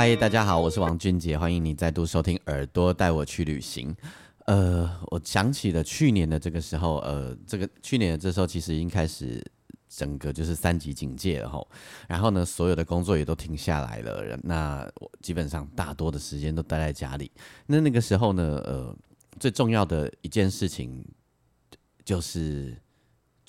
嗨，大家好，我是王俊杰，欢迎你再度收听《耳朵带我去旅行》。呃，我想起了去年的这个时候，呃，这个去年的这时候其实已经开始整个就是三级警戒了吼，然后呢，所有的工作也都停下来了，那我基本上大多的时间都待在家里。那那个时候呢，呃，最重要的一件事情就是。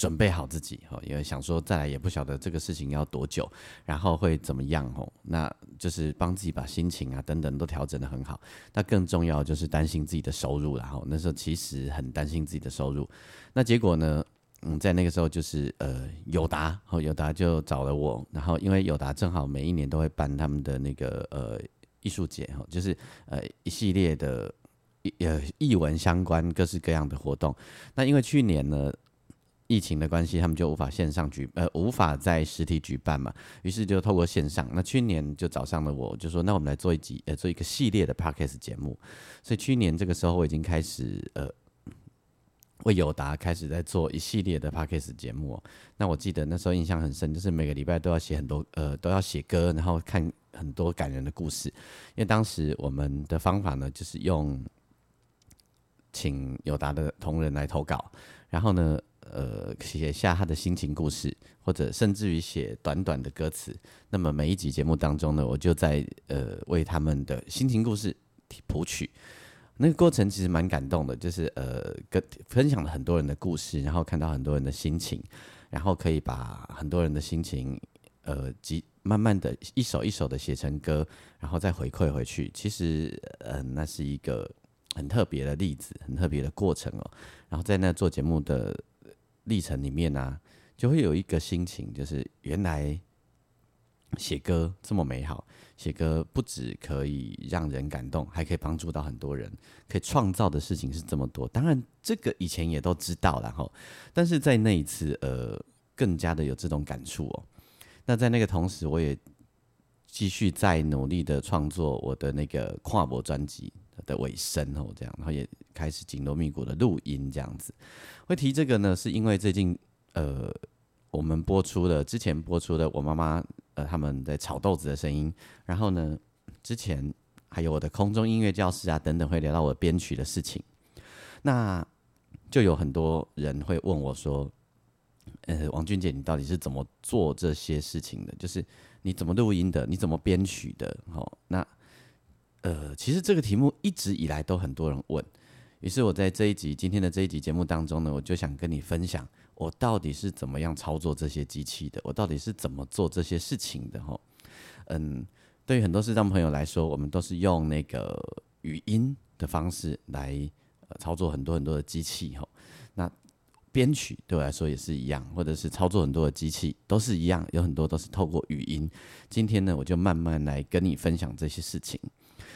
准备好自己哈，因为想说再来也不晓得这个事情要多久，然后会怎么样吼，那就是帮自己把心情啊等等都调整的很好。那更重要就是担心自己的收入然后那时候其实很担心自己的收入。那结果呢，嗯，在那个时候就是呃友达，哦友达就找了我，然后因为友达正好每一年都会办他们的那个呃艺术节哈，就是呃一系列的呃艺文相关各式各样的活动。那因为去年呢。疫情的关系，他们就无法线上举，呃，无法在实体举办嘛，于是就透过线上。那去年就找上了我，就说那我们来做一集，呃，做一个系列的 podcast 节目。所以去年这个时候，我已经开始，呃，为友达开始在做一系列的 podcast 节目。那我记得那时候印象很深，就是每个礼拜都要写很多，呃，都要写歌，然后看很多感人的故事。因为当时我们的方法呢，就是用请友达的同仁来投稿，然后呢。呃，写下他的心情故事，或者甚至于写短短的歌词。那么每一集节目当中呢，我就在呃为他们的心情故事谱曲。那个过程其实蛮感动的，就是呃跟分享了很多人的故事，然后看到很多人的心情，然后可以把很多人的心情呃及慢慢的一首一首的写成歌，然后再回馈回去。其实呃那是一个很特别的例子，很特别的过程哦。然后在那做节目的。历程里面呢，就会有一个心情，就是原来写歌这么美好，写歌不止可以让人感动，还可以帮助到很多人，可以创造的事情是这么多。当然，这个以前也都知道，然后，但是在那一次，呃，更加的有这种感触哦。那在那个同时，我也继续在努力的创作我的那个跨博专辑的尾声哦，这样，然后也开始紧锣密鼓的录音，这样子。会提这个呢，是因为最近呃，我们播出了之前播出的我妈妈呃他们在炒豆子的声音，然后呢，之前还有我的空中音乐教室啊等等，会聊到我编曲的事情，那就有很多人会问我说，呃，王俊杰，你到底是怎么做这些事情的？就是你怎么录音的？你怎么编曲的？好，那呃，其实这个题目一直以来都很多人问。于是我在这一集今天的这一集节目当中呢，我就想跟你分享我到底是怎么样操作这些机器的，我到底是怎么做这些事情的哈。嗯，对于很多视障朋友来说，我们都是用那个语音的方式来操作很多很多的机器哈。那编曲对我来说也是一样，或者是操作很多的机器都是一样，有很多都是透过语音。今天呢，我就慢慢来跟你分享这些事情。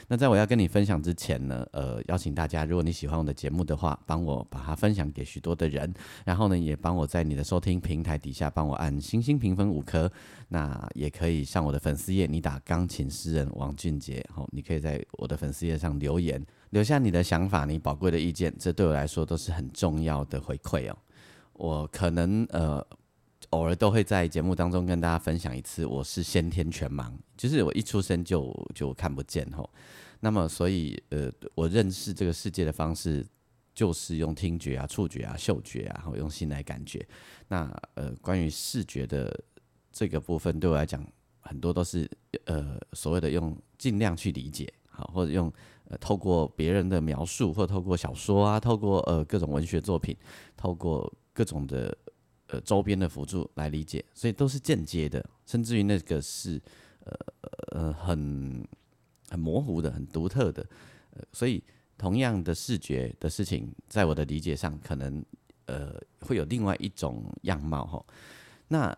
那在我要跟你分享之前呢，呃，邀请大家，如果你喜欢我的节目的话，帮我把它分享给许多的人，然后呢，也帮我在你的收听平台底下帮我按星星评分五颗。那也可以上我的粉丝页，你打钢琴诗人王俊杰，好，你可以在我的粉丝页上留言，留下你的想法，你宝贵的意见，这对我来说都是很重要的回馈哦。我可能呃。偶尔都会在节目当中跟大家分享一次，我是先天全盲，就是我一出生就就看不见吼。那么所以呃，我认识这个世界的方式就是用听觉啊、触觉啊、嗅觉啊，然后用心来感觉。那呃，关于视觉的这个部分，对我来讲，很多都是呃所谓的用尽量去理解，好，或者用呃透过别人的描述，或透过小说啊，透过呃各种文学作品，透过各种的。呃，周边的辅助来理解，所以都是间接的，甚至于那个是呃呃很很模糊的、很独特的。呃，所以同样的视觉的事情，在我的理解上，可能呃会有另外一种样貌哈。那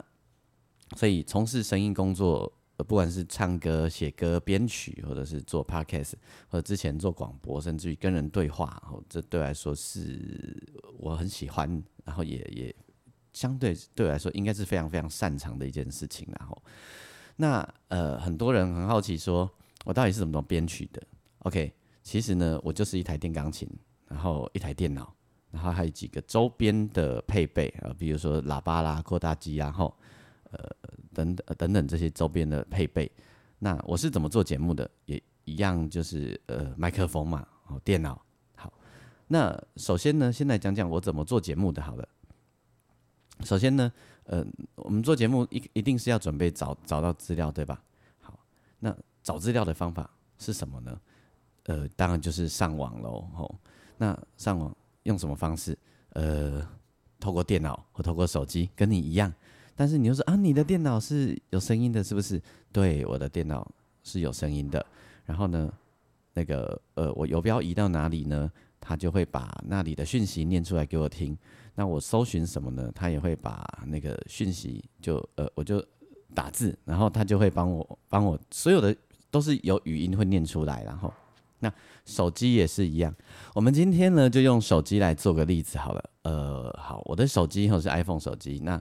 所以从事声音工作，不管是唱歌、写歌、编曲，或者是做 podcast，或者之前做广播，甚至于跟人对话，哦，这对来说是我很喜欢，然后也也相对对我来说应该是非常非常擅长的一件事情。然后，那呃，很多人很好奇说，我到底是怎么编曲的？OK，其实呢，我就是一台电钢琴，然后一台电脑。然后还有几个周边的配备啊，比如说喇叭啦、扩大机，然后呃等等等等这些周边的配备。那我是怎么做节目的？也一样，就是呃麦克风嘛，哦电脑。好，那首先呢，先来讲讲我怎么做节目的。好了，首先呢，呃，我们做节目一一定是要准备找找到资料，对吧？好，那找资料的方法是什么呢？呃，当然就是上网喽。吼，那上网。用什么方式？呃，透过电脑或透过手机，跟你一样。但是你又说啊，你的电脑是有声音的，是不是？对，我的电脑是有声音的。然后呢，那个呃，我游标移到哪里呢？它就会把那里的讯息念出来给我听。那我搜寻什么呢？他也会把那个讯息就呃，我就打字，然后他就会帮我帮我所有的都是有语音会念出来，然后。那手机也是一样，我们今天呢就用手机来做个例子好了。呃，好，我的手机哈是 iPhone 手机，那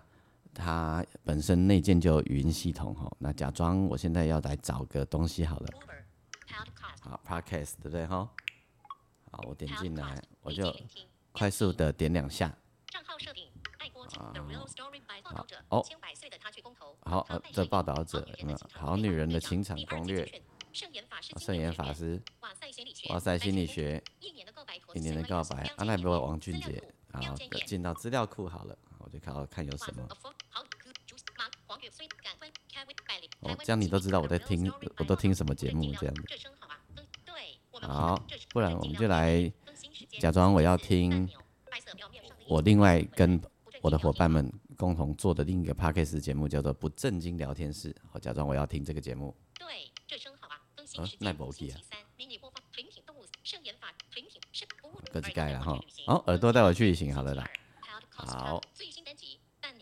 它本身内建就有语音系统哈。那假装我现在要来找个东西好了，好，Podcast 对不对哈？好，我点进来，我就快速的点两下。账号设定，爱播好，哦，好，这报道者，好女人的情场攻略。圣严法师，圣严法师，哇塞心理学，一年的告白，一年的告白，阿奈波王俊杰，好，进到资料库好了，我就看看有什么。哦，这样你都知道我在听，我都听什么节目这样子。好，不然我们就来假装我要听我另外跟我的伙伴们共同做的另一个 podcast 节目，叫做不正经聊天室。我假装我要听这个节目。对，这声好啊。那不 OK 啊！各自盖了哈，好，耳朵带我去旅行，好了啦，好。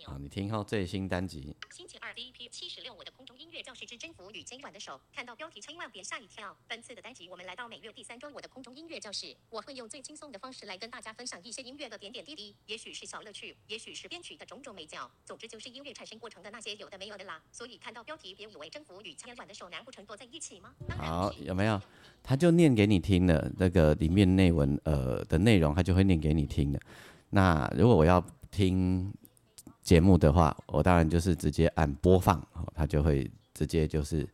好，你听后最新单集。星期二第一批七十六，我的一只征服与今晚的手。看到标题千万别吓一跳。本次的单集我们来到每月第三周，我的空中音乐教室，我会用最轻松的方式来跟大家分享一些音乐的点点滴滴，也许是小乐趣，也许是编曲的种种美角，总之就是音乐产生过程的那些有的没有的啦。所以看到标题别以为征服与千晚的手难不成坐在一起吗？好，有没有？他就念给你听的，那个里面内文呃的内容，他就会念给你听的。那如果我要听。节目的话，我当然就是直接按播放，它就会直接就是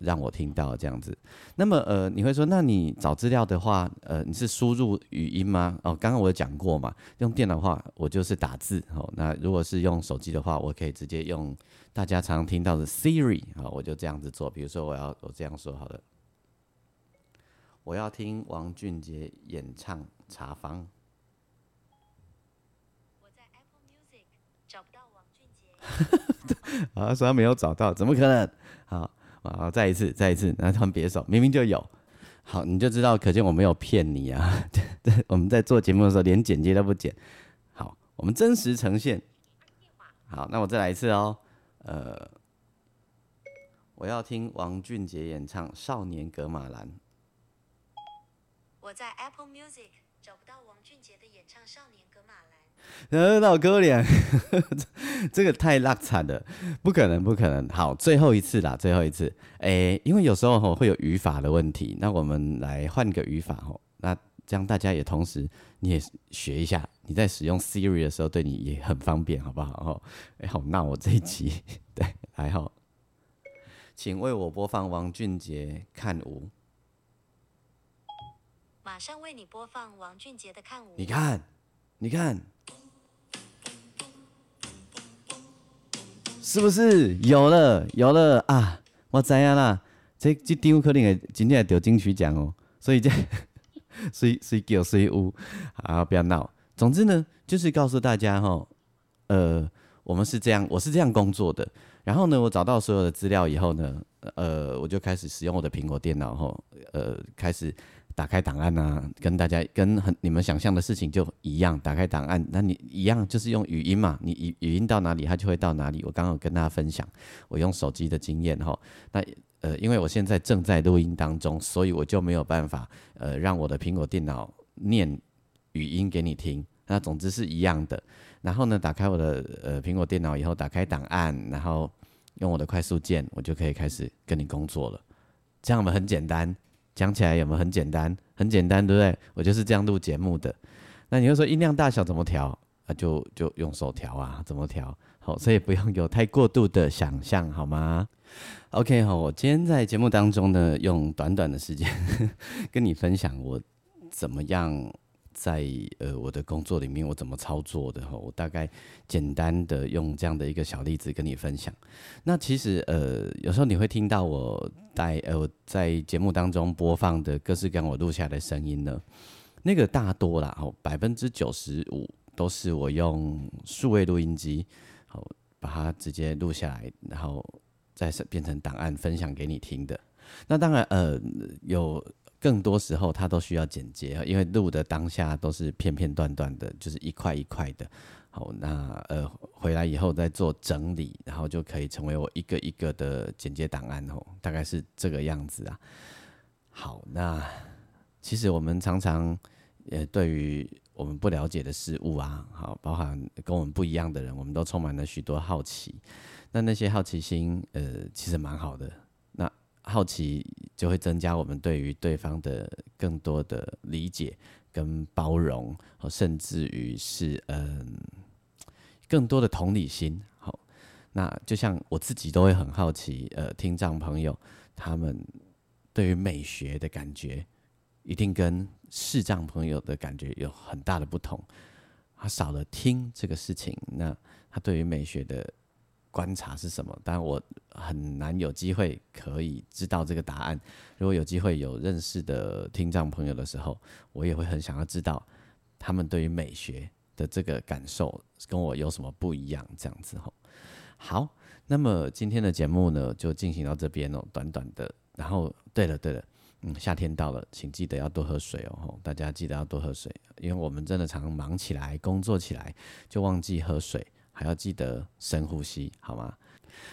让我听到这样子。那么呃，你会说，那你找资料的话，呃，你是输入语音吗？哦，刚刚我有讲过嘛，用电脑的话，我就是打字。哦，那如果是用手机的话，我可以直接用大家常听到的 Siri 啊，我就这样子做。比如说，我要我这样说好了，我要听王俊杰演唱《茶坊》。啊，说他没有找到，怎么可能？好，好，再一次，再一次，那他们别手，明明就有。好，你就知道，可见我没有骗你啊。对，我们在做节目的时候，连剪接都不剪。好，我们真实呈现。好，那我再来一次哦。呃，我要听王俊杰演唱《少年格马兰》。我在 Apple Music 找不到王俊杰的演唱《少年格马兰》。呃，老可怜，这个太烂惨了，不可能，不可能。好，最后一次啦，最后一次。诶，因为有时候吼会有语法的问题，那我们来换个语法吼，那这样大家也同时你也学一下，你在使用 Siri 的时候对你也很方便，好不好？吼，哎，好那我这一集，对，还好，请为我播放王俊杰《看舞》。马上为你播放王俊杰的《看舞》。你看，你看。是不是有了有了啊？我知影啦，这这张可能会真正得金曲奖哦。所以这 谁谁叫谁有啊？不要闹。总之呢，就是告诉大家哈，呃，我们是这样，我是这样工作的。然后呢，我找到所有的资料以后呢，呃，我就开始使用我的苹果电脑后，呃，开始打开档案啊，跟大家跟很你们想象的事情就一样，打开档案，那你一样就是用语音嘛，你语语音到哪里，它就会到哪里。我刚刚跟大家分享我用手机的经验哈，那呃，因为我现在正在录音当中，所以我就没有办法呃让我的苹果电脑念语音给你听。那总之是一样的。然后呢，打开我的呃苹果电脑以后，打开档案，然后用我的快速键，我就可以开始跟你工作了。这样们很简单。讲起来有没有很简单？很简单，对不对？我就是这样录节目的。那你又说音量大小怎么调？啊，就就用手调啊，怎么调？好，所以不用有太过度的想象，好吗？OK，好，我今天在节目当中呢，用短短的时间 跟你分享我怎么样。在呃我的工作里面，我怎么操作的哈？我大概简单的用这样的一个小例子跟你分享。那其实呃有时候你会听到我在呃在节目当中播放的各式各样我录下的声音呢，那个大多啦，哦百分之九十五都是我用数位录音机，好把它直接录下来，然后再变成档案分享给你听的。那当然呃有。更多时候，它都需要剪接因为录的当下都是片片段段的，就是一块一块的。好，那呃回来以后再做整理，然后就可以成为我一个一个的剪接档案哦，大概是这个样子啊。好，那其实我们常常呃对于我们不了解的事物啊，好，包含跟我们不一样的人，我们都充满了许多好奇。那那些好奇心，呃，其实蛮好的。好奇就会增加我们对于对方的更多的理解跟包容，甚至于是嗯更多的同理心。好，那就像我自己都会很好奇，呃，听障朋友他们对于美学的感觉，一定跟视障朋友的感觉有很大的不同。他少了听这个事情，那他对于美学的。观察是什么？当然我很难有机会可以知道这个答案。如果有机会有认识的听障朋友的时候，我也会很想要知道他们对于美学的这个感受跟我有什么不一样。这样子吼，好，那么今天的节目呢就进行到这边哦，短短的。然后，对了对了，嗯，夏天到了，请记得要多喝水哦，大家记得要多喝水，因为我们真的常常忙起来、工作起来就忘记喝水。还要记得深呼吸，好吗？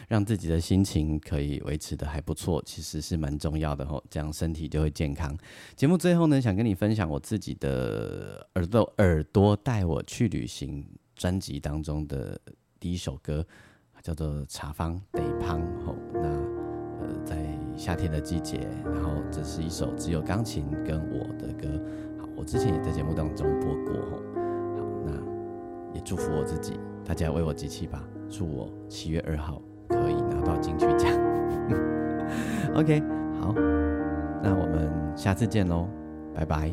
让自己的心情可以维持的还不错，其实是蛮重要的吼，这样身体就会健康。节目最后呢，想跟你分享我自己的耳朵耳朵带我去旅行专辑当中的第一首歌，叫做《茶方得胖》吼。那呃，在夏天的季节，然后这是一首只有钢琴跟我的歌。好，我之前也在节目当中播过吼。好，那也祝福我自己。大家为我集气吧，祝我七月二号可以拿到金曲奖。OK，好，那我们下次见喽，拜拜。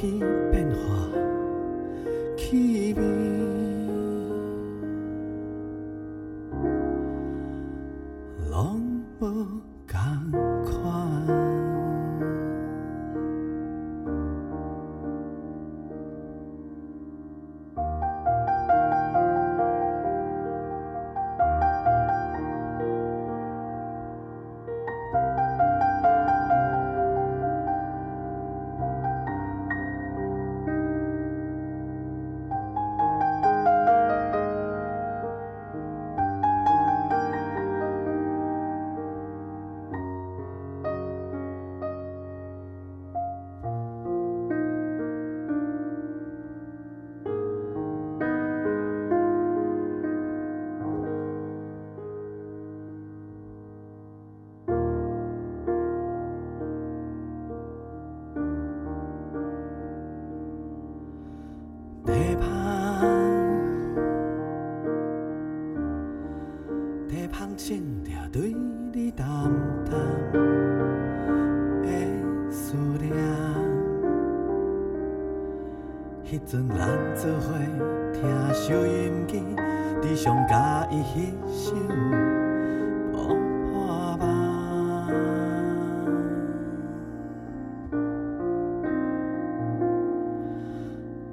keep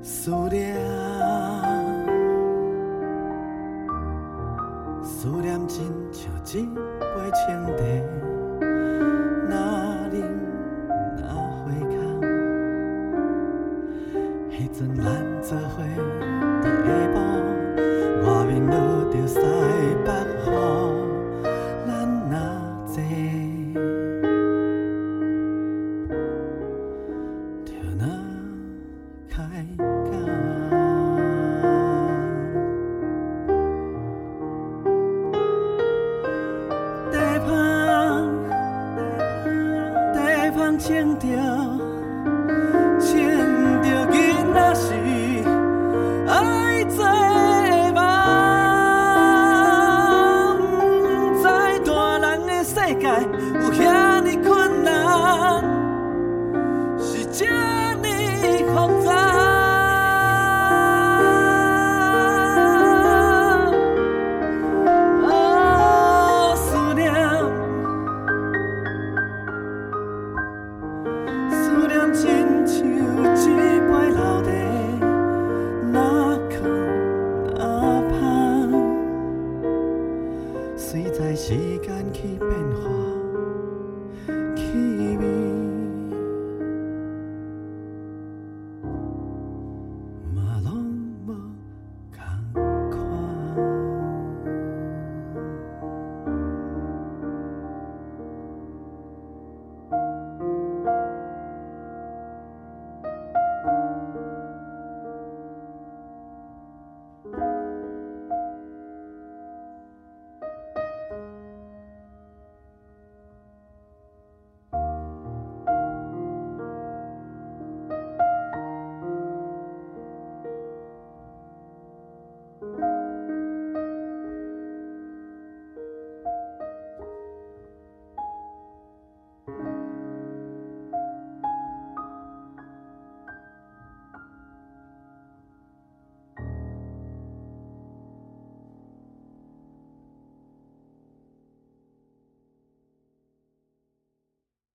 思念。思念亲像一杯清茶 Trên